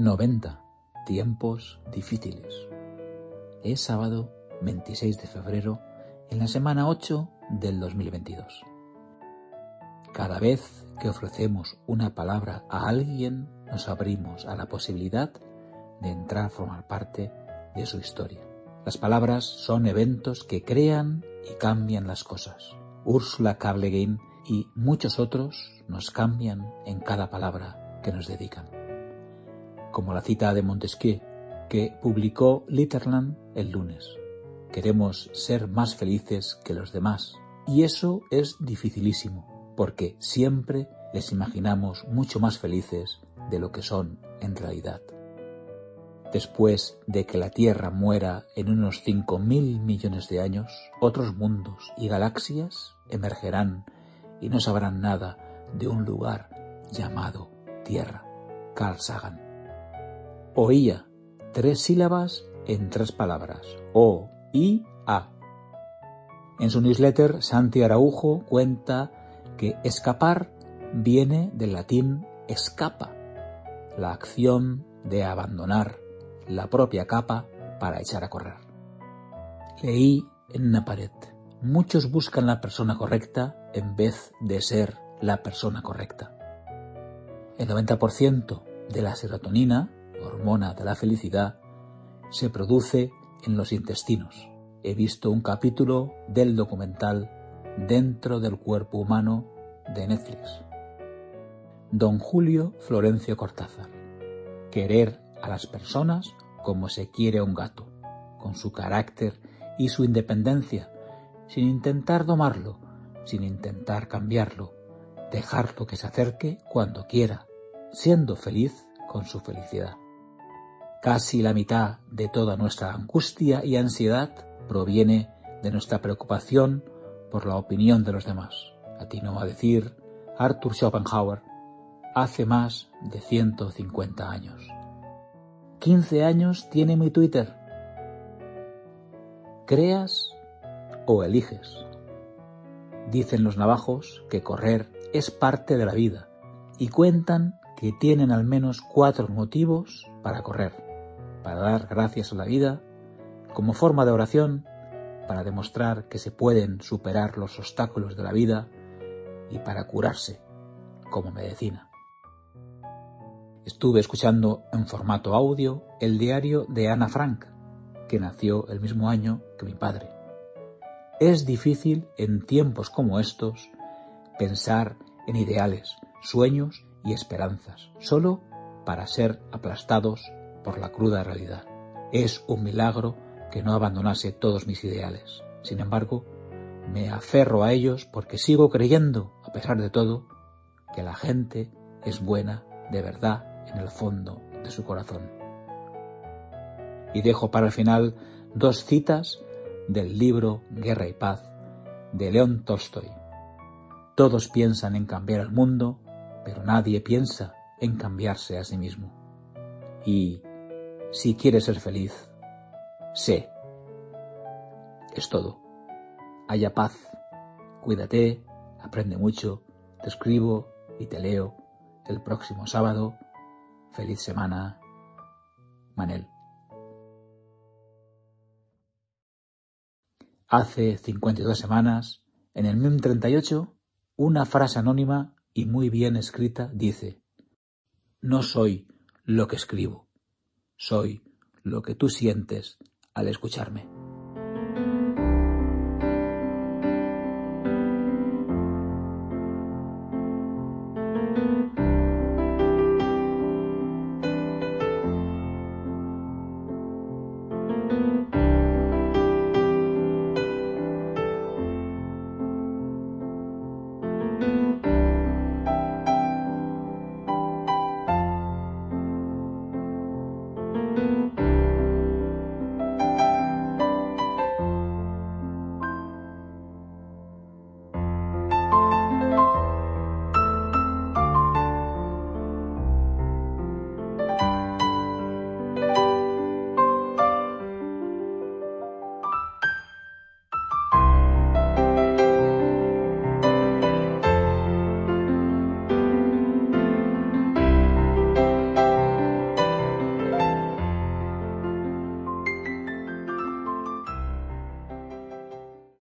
90. Tiempos difíciles. Es sábado 26 de febrero en la semana 8 del 2022. Cada vez que ofrecemos una palabra a alguien, nos abrimos a la posibilidad de entrar a formar parte de su historia. Las palabras son eventos que crean y cambian las cosas. Ursula K. y muchos otros nos cambian en cada palabra que nos dedican. Como la cita de Montesquieu que publicó Litterland el lunes. Queremos ser más felices que los demás y eso es dificilísimo porque siempre les imaginamos mucho más felices de lo que son en realidad. Después de que la Tierra muera en unos 5.000 millones de años, otros mundos y galaxias emergerán y no sabrán nada de un lugar llamado Tierra. Carl Sagan. Oía, tres sílabas en tres palabras. O, I, A. En su newsletter, Santi Araujo cuenta que escapar viene del latín escapa, la acción de abandonar la propia capa para echar a correr. Leí en una pared, muchos buscan la persona correcta en vez de ser la persona correcta. El 90% de la serotonina, hormona de la felicidad, se produce en los intestinos. He visto un capítulo del documental Dentro del cuerpo humano de Netflix. Don Julio Florencio Cortázar. Querer a las personas como se quiere a un gato, con su carácter y su independencia, sin intentar domarlo, sin intentar cambiarlo, dejarlo que se acerque cuando quiera, siendo feliz con su felicidad. Casi la mitad de toda nuestra angustia y ansiedad proviene de nuestra preocupación por la opinión de los demás. Atinó a decir Arthur Schopenhauer hace más de 150 años. 15 años tiene mi Twitter. ¿Creas o eliges? Dicen los navajos que correr es parte de la vida y cuentan que tienen al menos cuatro motivos para correr. Para dar gracias a la vida, como forma de oración, para demostrar que se pueden superar los obstáculos de la vida y para curarse como medicina. Estuve escuchando en formato audio el diario de Ana Frank, que nació el mismo año que mi padre. Es difícil en tiempos como estos pensar en ideales, sueños y esperanzas, solo para ser aplastados por la cruda realidad. Es un milagro que no abandonase todos mis ideales. Sin embargo, me aferro a ellos porque sigo creyendo, a pesar de todo, que la gente es buena de verdad en el fondo de su corazón. Y dejo para el final dos citas del libro Guerra y Paz de León Tolstoy. Todos piensan en cambiar el mundo, pero nadie piensa en cambiarse a sí mismo. Y si quieres ser feliz, sé. Es todo. Haya paz. Cuídate, aprende mucho, te escribo y te leo el próximo sábado Feliz semana, Manel. Hace 52 semanas, en el MIM 38, una frase anónima y muy bien escrita dice, No soy lo que escribo, soy lo que tú sientes al escucharme.